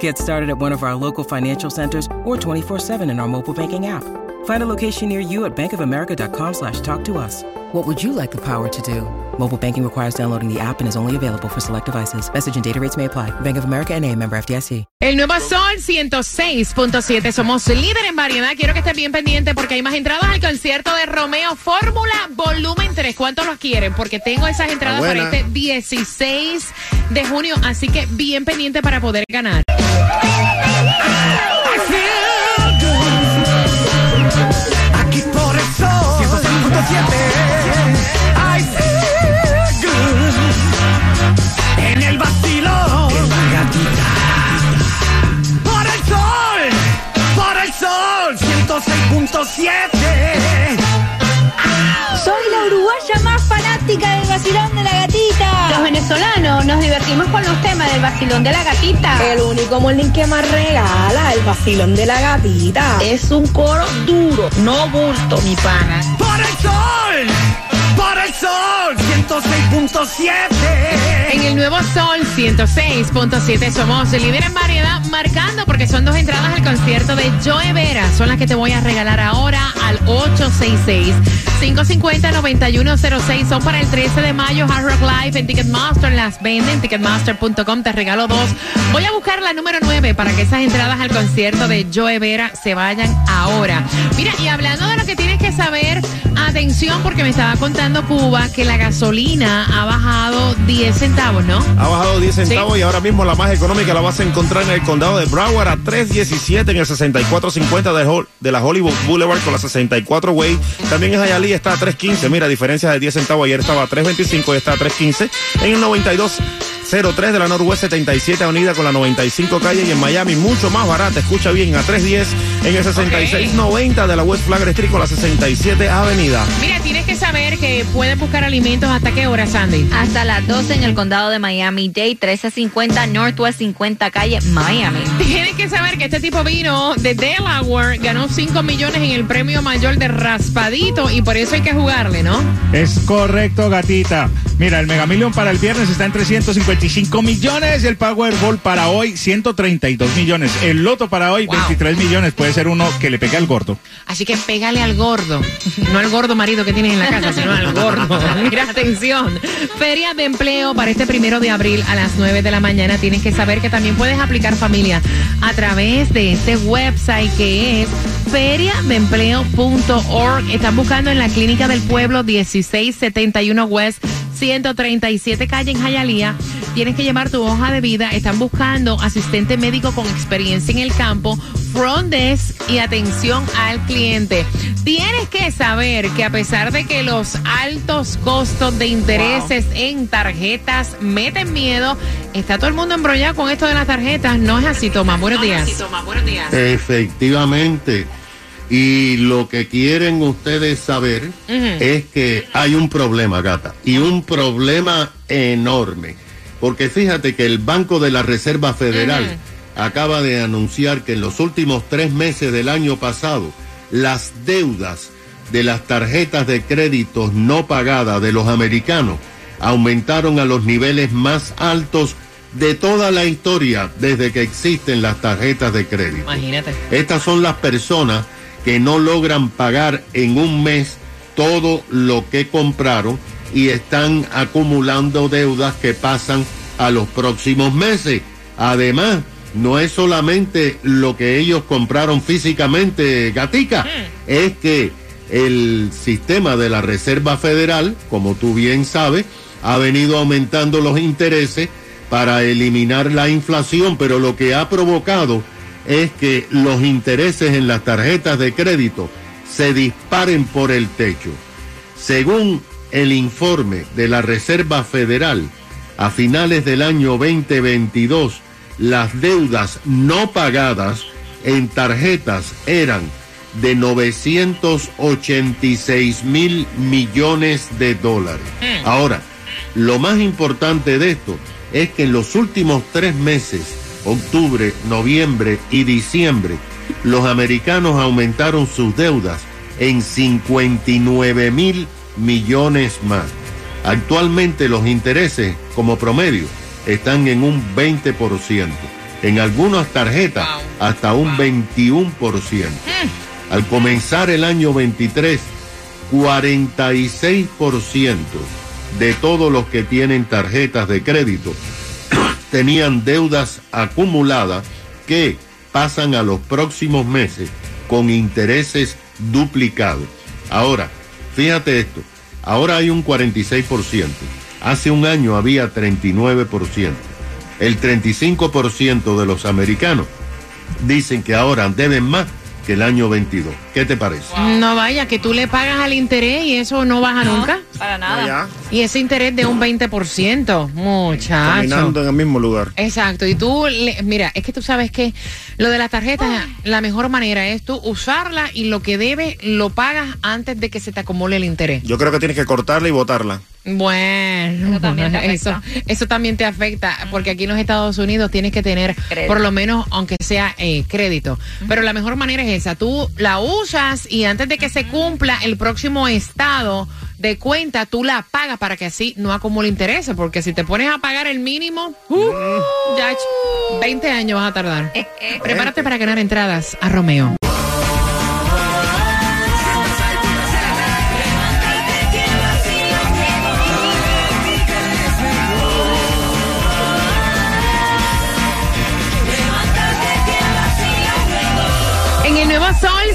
Get started at one of our local financial centers or 24-7 in our mobile banking app. Find a location near you at bankofamerica.com slash talk to us. What would you like the power to do? Mobile banking requires downloading the app and is only available for select devices. Message and data rates may apply. Bank of America and a member FDIC. El nuevo Sol 106.7. Somos líder en variedad. Quiero que estén bien pendientes porque hay más entradas al concierto de Romeo Fórmula Volumen 3. ¿Cuántos los quieren? Porque tengo esas entradas para este 16 de junio. Así que bien pendiente para poder ganar. I feel good En el vacilón. Por el sol Por el sol. 106.7 Soy la uruguaya más fanática del vacilón de la gatita. Los venezolanos nos divertimos con los temas del vacilón de la gatita. El único molín que más regala el vacilón de la gatita. Es un coro duro, no bulto, mi pana. Por el sol Por el sol 106.7 En el nuevo Sol 106.7 somos el líder en variedad marcando porque son dos entradas al concierto de Joe Vera. Son las que te voy a regalar ahora al 866-550-9106. Son para el 13 de mayo Hard Rock Live en Ticketmaster. Las venden ticketmaster.com. Te regalo dos. Voy a buscar la número 9 para que esas entradas al concierto de Joe Vera se vayan ahora. Mira, y hablando de lo que tienes que saber, atención porque me estaba contando Cuba que la gasolina ha bajado 10 centavos, ¿no? Ha bajado 10 centavos y ahora mismo la más económica la vas a encontrar en el condado de Broward a 317 en el 6450 de, de la Hollywood Boulevard con la 64 Way. También en Hialeah está a 315. Mira, diferencia de 10 centavos. Ayer estaba a 325 y está a 315. En el 9203 de la Northwest 77 Avenida con la 95 calle y en Miami mucho más barata. Escucha bien, a 310 en el 6690 de la West Flagler Street con la 67 Avenida. Mira, tienes que saber que puedes buscar alimentos hasta qué hora, Sandy. Hasta las 12 en el condado de Miami Dade, 1350 Northwest 50 calle Miami. Tienes que saber que este tipo vino de Delaware, ganó 5 millones en el premio mayor de Raspadito y por eso hay que jugarle, ¿no? Es correcto, gatita. Mira, el Mega Million para el viernes está en 355 millones el Powerball para hoy 132 millones. El Loto para hoy Wow. 23 millones. Puede ser uno que le pegue al gordo. Así que pégale al gordo, no al gordo marido que tienes en la casa, sino al gordo. Mira, atención. Feria de empleo para este primero de abril a las 9 de la mañana. Tienes que saber que también puedes aplicar familia a través de este website que es feriadeempleo.org. Están buscando en la Clínica del Pueblo 1671 West 137 calle en Hialeah. Tienes que llevar tu hoja de vida. Están buscando asistente médico con experiencia en el campo, front desk y atención al cliente. Tienes que saber que a pesar de que los altos costos de intereses en tarjetas meten miedo, está todo el mundo embrollado con esto de las tarjetas. No es así, Tomás. Buenos días. Efectivamente. Y lo que quieren ustedes saber es que hay un problema, gata. Y un problema enorme. Porque fíjate que el Banco de la Reserva Federal acaba de anunciar que en los últimos tres meses del año pasado, las deudas de las tarjetas de créditos no pagadas de los americanos aumentaron a los niveles más altos de toda la historia desde que existen las tarjetas de crédito. Imagínate. Estas son las personas que no logran pagar en un mes todo lo que compraron y están acumulando deudas que pasan a los próximos meses. Además, no es solamente lo que ellos compraron físicamente, Gatica, es que el sistema de la Reserva Federal, como tú bien sabes, ha venido aumentando los intereses para eliminar la inflación, pero lo que ha provocado es que los intereses en las tarjetas de crédito se disparen por el techo. Según el informe de la Reserva Federal, a finales del año 2022, las deudas no pagadas en tarjetas eran de 986 mil millones de dólares. Ahora, lo más importante de esto es que en los últimos tres meses, octubre, noviembre y diciembre, los americanos aumentaron sus deudas en 59 mil millones más. Actualmente los intereses como promedio están en un 20%, en algunas tarjetas hasta un 21%. Al comenzar el año 23, 46% de todos los que tienen tarjetas de crédito tenían deudas acumuladas que pasan a los próximos meses con intereses duplicados. Ahora, fíjate esto, ahora hay un 46%, hace un año había 39%. El 35% de los americanos dicen que ahora deben más que el año 22. ¿Qué te parece? No vaya, que tú le pagas al interés y eso no baja nunca. Para nada. Y ese interés de un 20%, muchacho. Caminando en el mismo lugar. Exacto, y tú, le- mira, es que tú sabes que lo de la tarjeta, la mejor manera es tú usarla y lo que debes lo pagas antes de que se te acumule el interés. Yo creo que tienes que cortarla y botarla. Bueno, Eso también te eso, afecta. eso también te afecta, porque aquí en los Estados Unidos tienes que tener Crédito. por lo menos, aunque sea eh, crédito. Pero la mejor manera es esa, tú la usas y antes de que se cumpla el próximo estado de cuenta, tú la pagas para que así no acumule intereses, porque si te pones a pagar el mínimo, uh, ya, ch- 20 años vas a tardar. Prepárate para ganar entradas a Romeo.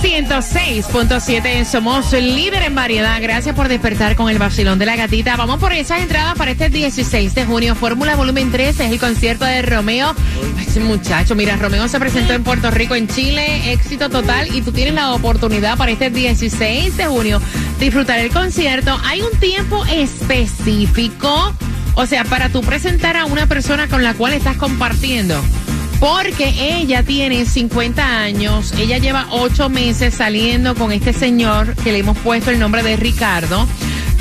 106.7 somos el líder en variedad. Gracias por despertar con el vacilón de la gatita. Vamos por esas entradas para este 16 de junio. Fórmula Volumen 3 es el concierto de Romeo. Ese muchacho, mira, Romeo se presentó en Puerto Rico, en Chile, éxito total. Y tú tienes la oportunidad para este 16 de junio disfrutar el concierto. Hay un tiempo específico, o sea, para tú presentar a una persona con la cual estás compartiendo. Porque ella tiene 50 años, ella lleva 8 meses saliendo con este señor que le hemos puesto el nombre de Ricardo.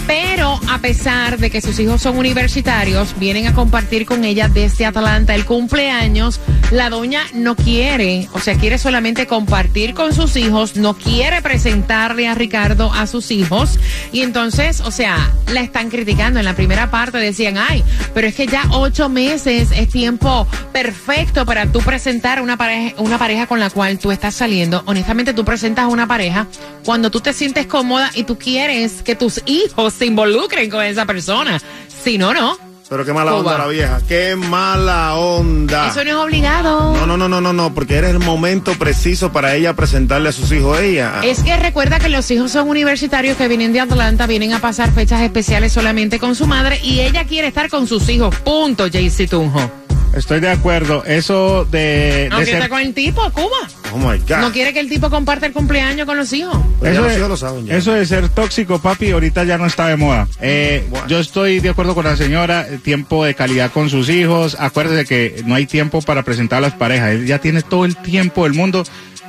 Pero a pesar de que sus hijos son universitarios, vienen a compartir con ella desde Atlanta el cumpleaños. La doña no quiere, o sea, quiere solamente compartir con sus hijos, no quiere presentarle a Ricardo a sus hijos. Y entonces, o sea, la están criticando. En la primera parte decían, ay, pero es que ya ocho meses es tiempo perfecto para tú presentar una pareja, una pareja con la cual tú estás saliendo. Honestamente, tú presentas una pareja cuando tú te sientes cómoda y tú quieres que tus hijos se involucren con esa persona. Si no, no. Pero qué mala Cuba. onda la vieja. Qué mala onda. Eso no es obligado. No, no, no, no, no, no, porque era el momento preciso para ella presentarle a sus hijos a ella. Es que recuerda que los hijos son universitarios que vienen de Atlanta, vienen a pasar fechas especiales solamente con su madre y ella quiere estar con sus hijos. Punto, Jaycee Tunjo. Estoy de acuerdo. Eso de, quiere estar con el tipo, Cuba. Oh my God. No quiere que el tipo comparte el cumpleaños con los hijos. Ya Eso los de- hijos lo saben ya. Eso de ser tóxico, papi, ahorita ya no está de moda. Eh, Bueno. Yo estoy de acuerdo con la señora, eh, tiempo de calidad con sus hijos. Acuérdese que no hay tiempo para presentar a las parejas. Él ya tiene todo el tiempo del mundo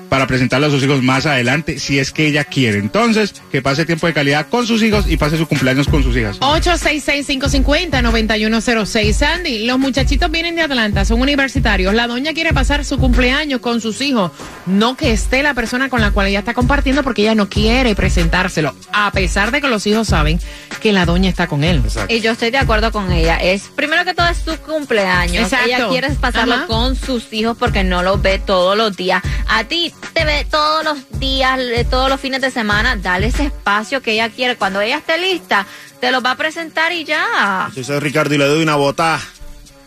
para presentarle a sus hijos más adelante, si es que ella quiere. Entonces, que pase tiempo de calidad con sus hijos y pase su cumpleaños con sus hijas. 866-550-9106. Sandy, los muchachitos vienen de Atlanta, son universitarios. La doña quiere pasar su cumpleaños con sus hijos. No que esté la persona con la cual ella está compartiendo porque ella no quiere presentárselo. A pesar de que los hijos saben que la doña está con él. Exacto. Y yo estoy de acuerdo con ella. Es primero que todo es su cumpleaños. Exacto. Ella quiere pasarlo Ajá. con sus hijos porque no los ve todos los días. A ti te ve todos los días, eh, todos los fines de semana. Dale ese espacio que ella quiere. Cuando ella esté lista, te lo va a presentar y ya. Si soy Ricardo y le doy una botada.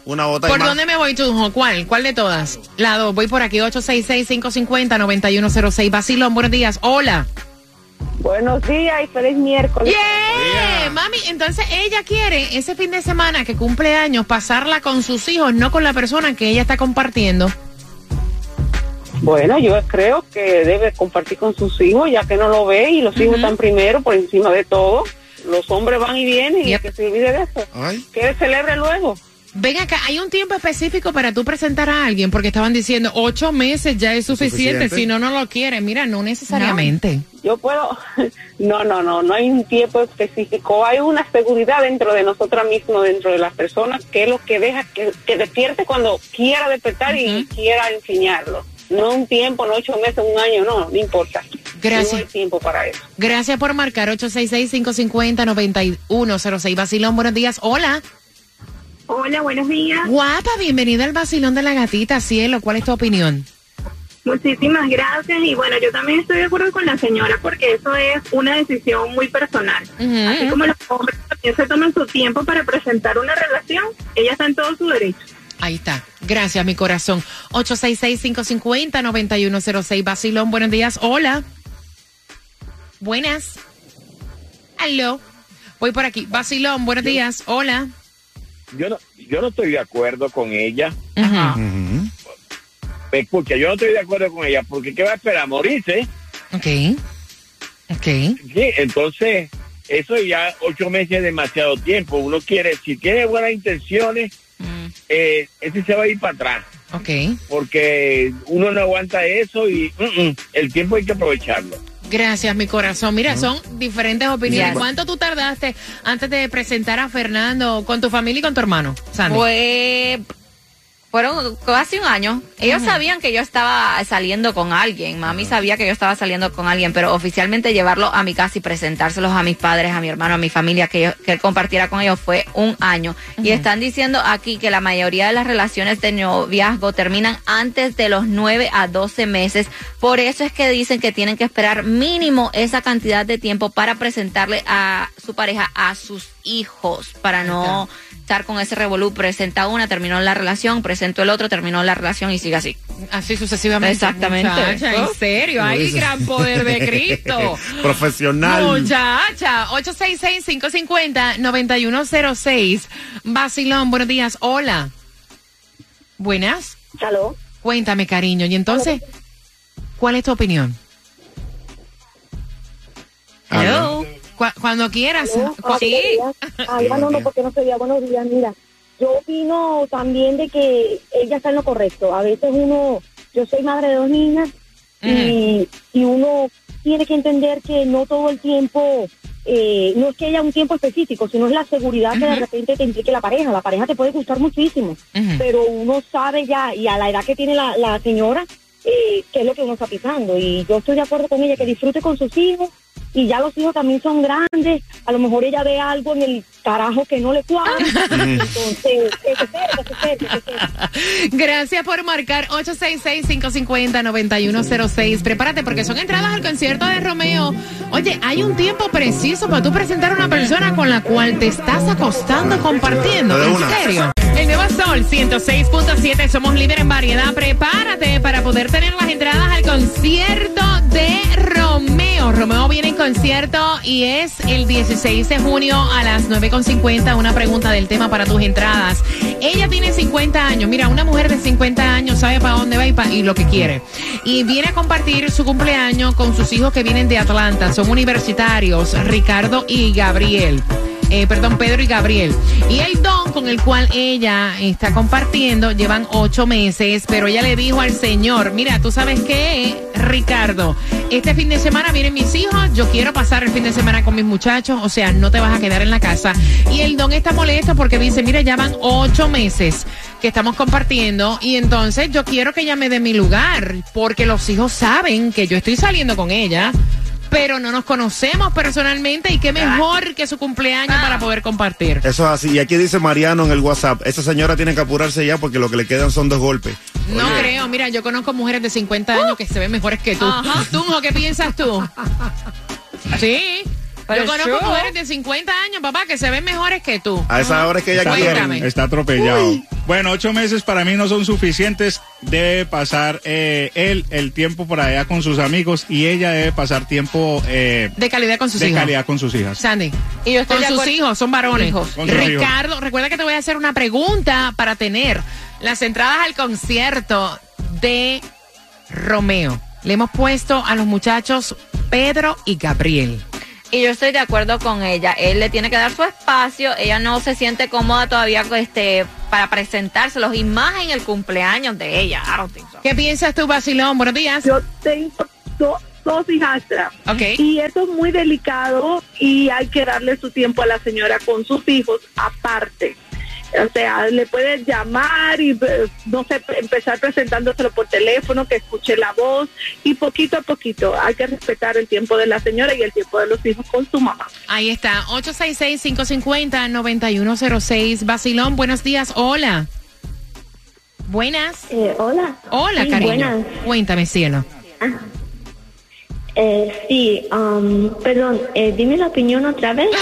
Una bota ¿Por dónde me voy, tú? ¿Cuál? ¿Cuál de todas? La dos. Voy por aquí, 866-550-9106. Basilón, buenos días. Hola. Buenos días y feliz miércoles. Yeah. Mami, entonces ella quiere ese fin de semana que cumple años pasarla con sus hijos, no con la persona que ella está compartiendo. Bueno, yo creo que debe compartir con sus hijos, ya que no lo ve y los hijos están primero por encima de todo. Los hombres van y vienen y que se olvide de eso. Que celebre luego. Ven acá, hay un tiempo específico para tú presentar a alguien, porque estaban diciendo ocho meses ya es suficiente, si no, no lo quiere. Mira, no necesariamente. yo puedo, no, no, no, no hay un tiempo específico, hay una seguridad dentro de nosotras mismos, dentro de las personas, que es lo que deja que, que despierte cuando quiera despertar y quiera enseñarlo. No un tiempo, no ocho meses, un año, no, no importa. Gracias. No hay tiempo para eso. Gracias por marcar 866-550-9106. Basilón, buenos días. Hola. Hola, buenos días. Guapa, bienvenida al Basilón de la Gatita, cielo. ¿Cuál es tu opinión? Muchísimas gracias y bueno, yo también estoy de acuerdo con la señora porque eso es una decisión muy personal. Así como los hombres también se toman su tiempo para presentar una relación, ella está en todo su derecho. Ahí está. Gracias, mi corazón. 866-550-9106. Basilón, buenos días. Hola. Buenas. Aló. Voy por aquí. Basilón, buenos días. Hola. Yo no, yo no estoy de acuerdo con ella. Ajá. Escucha, yo no estoy de acuerdo con ella porque ¿qué va a esperar? ¿Morirse? Ok. Ok. Sí, entonces, eso ya ocho meses es demasiado tiempo. Uno quiere, si tiene buenas intenciones, eh, ese se va a ir para atrás. Ok. Porque uno no aguanta eso y mm, mm, el tiempo hay que aprovecharlo. Gracias, mi corazón. Mira, son diferentes opiniones. ¿Cuánto tú tardaste antes de presentar a Fernando con tu familia y con tu hermano, Sandy? Pues fueron casi un año. Ellos sabían que yo estaba saliendo con alguien. Mami sabía que yo estaba saliendo con alguien, pero oficialmente llevarlo a mi casa y presentárselos a mis padres, a mi hermano, a mi familia, que, que él compartiera con ellos fue un año. Y están diciendo aquí que la mayoría de las relaciones de noviazgo terminan antes de los 9 a 12 meses. Por eso es que dicen que tienen que esperar mínimo esa cantidad de tiempo para presentarle a su pareja a sus hijos, para no estar con ese revolú. Presenta una, terminó la relación, presentó el otro, terminó la relación y sigue así. Así sucesivamente. Exactamente. Muchacha, en serio, hay gran poder de Cristo. Profesional. Muchacha, 866-550-9106. Basilón, buenos días. Hola. Buenas. Aló. Cuéntame, cariño. Y entonces, ¿cuál es tu opinión? Hello. Cu- cuando quieras. Cu- Sí. Ah, no, no, porque no sería buenos días. Mira, yo opino también de que ella está en lo correcto. A veces uno, yo soy madre de dos niñas y, y uno tiene que entender que no todo el tiempo, eh, no es que haya un tiempo específico, sino es la seguridad que de repente te implique la pareja. La pareja te puede gustar muchísimo, pero uno sabe ya, y a la edad que tiene la, la señora, eh, qué es lo que uno está pisando. Y yo estoy de acuerdo con ella, que disfrute con sus hijos. Y ya los hijos también son grandes, a lo mejor ella ve algo en el carajo que no le cuadra. Entonces, que se espere, que se espere, que se espere. Gracias por marcar 866-550-9106. Prepárate porque son entradas al concierto de Romeo. Oye, hay un tiempo preciso para tú presentar a una persona con la cual te estás acostando compartiendo. ¿En serio? El nuevo Sol 106.7, somos líder en variedad. Prepárate para poder tener las entradas al concierto de Romeo. Romeo viene en concierto y es el 16 de junio a las 9.50. Una pregunta del tema para tus entradas. Ella tiene 50 años. Mira, una mujer de 50 años sabe para dónde va y, lo que quiere. Y viene a compartir su cumpleaños con sus hijos que vienen de Atlanta. Son universitarios, Ricardo y Gabriel. Eh, perdón, Pedro y Gabriel. Y el don con el cual ella está compartiendo llevan ocho meses, pero ella le dijo al señor, mira, tú sabes qué, Ricardo, este fin de semana vienen mis hijos, yo quiero pasar el fin de semana con mis muchachos, o sea, no te vas a quedar en la casa. Y el don está molesto porque dice, mira, ya van ocho meses que estamos compartiendo y entonces yo quiero que ella me dé mi lugar, porque los hijos saben que yo estoy saliendo con ella pero no nos conocemos personalmente y qué mejor que su cumpleaños para poder compartir. Eso es así. Y aquí dice Mariano en el WhatsApp, esa señora tiene que apurarse ya porque lo que le quedan son dos golpes. No creo, mira, yo conozco mujeres de 50 años que se ven mejores que tú. Tunjo, ¿qué piensas tú? Sí. Yo conozco mujeres de 50 años, papá, que se ven mejores que tú. A esa hora es que ella Cuéntame. quiere. Está atropellado. Uy. Bueno, ocho meses para mí no son suficientes. Debe pasar eh, él el tiempo por allá con sus amigos y ella debe pasar tiempo eh, De calidad con sus de hijos. calidad con sus hijas. Sandy. Y yo estoy con de sus hijos, son varones. Hijos. Ricardo, recuerda que te voy a hacer una pregunta para tener las entradas al concierto de Romeo. Le hemos puesto a los muchachos Pedro y Gabriel. Y yo estoy de acuerdo con ella. Él le tiene que dar su espacio. Ella no se siente cómoda todavía este, para presentárselos y más en el cumpleaños de ella. I don't think so. ¿Qué piensas tú, Basilón? Buenos días. Yo tengo do- dos hijastras. Ok. Y eso es muy delicado y hay que darle su tiempo a la señora con sus hijos aparte. O sea, le puedes llamar y, eh, no sé, empezar presentándoselo por teléfono, que escuche la voz y poquito a poquito hay que respetar el tiempo de la señora y el tiempo de los hijos con su mamá. Ahí está, 866-550-9106. Basilón, buenos días. Hola. Buenas. Eh, hola. Hola, Sí, cariño. buenas. Cuéntame, cielo. Eh, sí, um, perdón, eh, dime la opinión otra vez.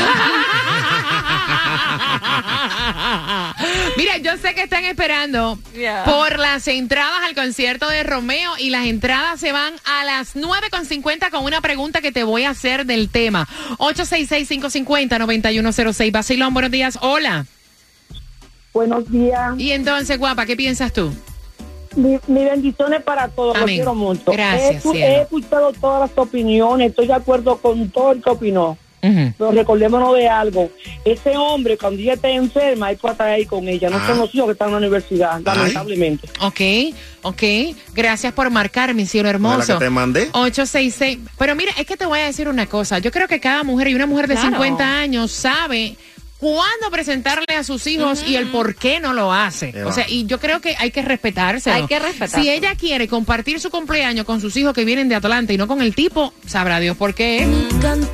Mira, yo sé que están esperando Yeah. por las entradas al concierto de Romeo y las entradas se van a las 9.50 con una pregunta que te voy a hacer del tema. 866-550-9106. Basilón, buenos días. Hola. Buenos días. Y entonces, guapa, ¿qué piensas tú? Mi, mi bendiciones para todos, los Amén. quiero mucho. Gracias, he, he escuchado todas las opiniones, estoy de acuerdo con todo el que opinó. Pero recordémonos de algo. Ese hombre, cuando ella esté enferma, hay que estar ahí con ella. No Ah. son los hijos que están en la universidad, Ay. lamentablemente. Ok, ok. Gracias por marcar, mi cielo ¿La hermoso. que te mandé? 866. Pero mira, es que te voy a decir una cosa. Yo creo que cada mujer y una mujer de Claro. 50 años sabe cuándo presentarle a sus hijos y el por qué no lo hace. O sea, y yo creo que hay que respetarse. Hay que respetárselo. Si ella quiere compartir su cumpleaños con sus hijos que vienen de Atlanta y no con el tipo, sabrá Dios por qué.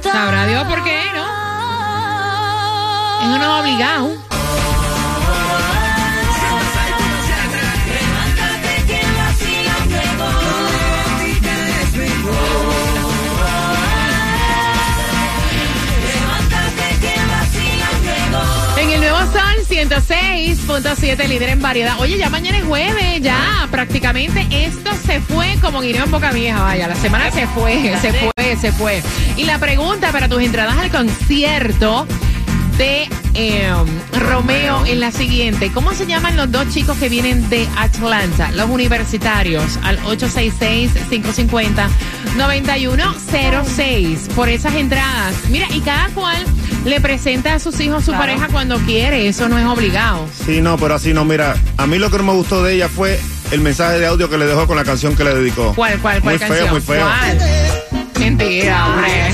Sabrá Dios por qué, ¿no? Eso no es obligado. 106.7, líder en variedad. Oye, ya mañana es jueves, ya prácticamente esto se fue como guineo en boca vieja, vaya, la semana se fue, se fue, se fue. Y la pregunta para tus entradas al concierto de eh, Romeo es la siguiente. ¿Cómo se llaman los dos chicos que vienen de Atlanta, los universitarios? Al 866-550-9106 por esas entradas. Mira, y cada cual le presenta a sus hijos su Claro. pareja cuando quiere, eso no es obligado. Sí, no, pero así no, mira, a mí lo que no me gustó de ella fue el mensaje de audio que le dejó con la canción que le dedicó. ¿Cuál, cuál, cuál Muy canción? feo, muy feo. ¿Cuál? Mentira, hombre.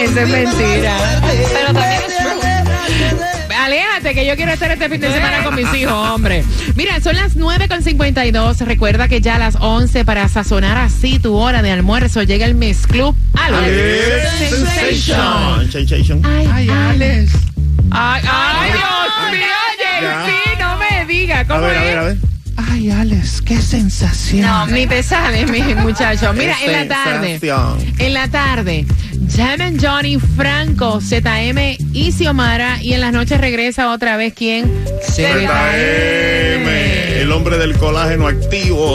Eso es mentira. Pero también es true. Aléjate, que yo quiero estar este fin de semana con mis hijos, hombre. Mira, son las 9.52. Recuerda que ya a las 11 para sazonar así tu hora de almuerzo llega el Miss Club Alex Sensation. Sensation. Ay, Ay, Alex. ay, ay, Dios mío, sí, no me diga. A ¿Cómo a es? ver, a ver. Ay, Alex, qué sensación. No, ni te sale, mi muchacho. Mira, en la tarde. Sensación. En la tarde, Jamen Johnny, Franco, ZM y Xiomara. Y en las noches regresa otra vez, ¿quién? ZM, el hombre del colágeno activo.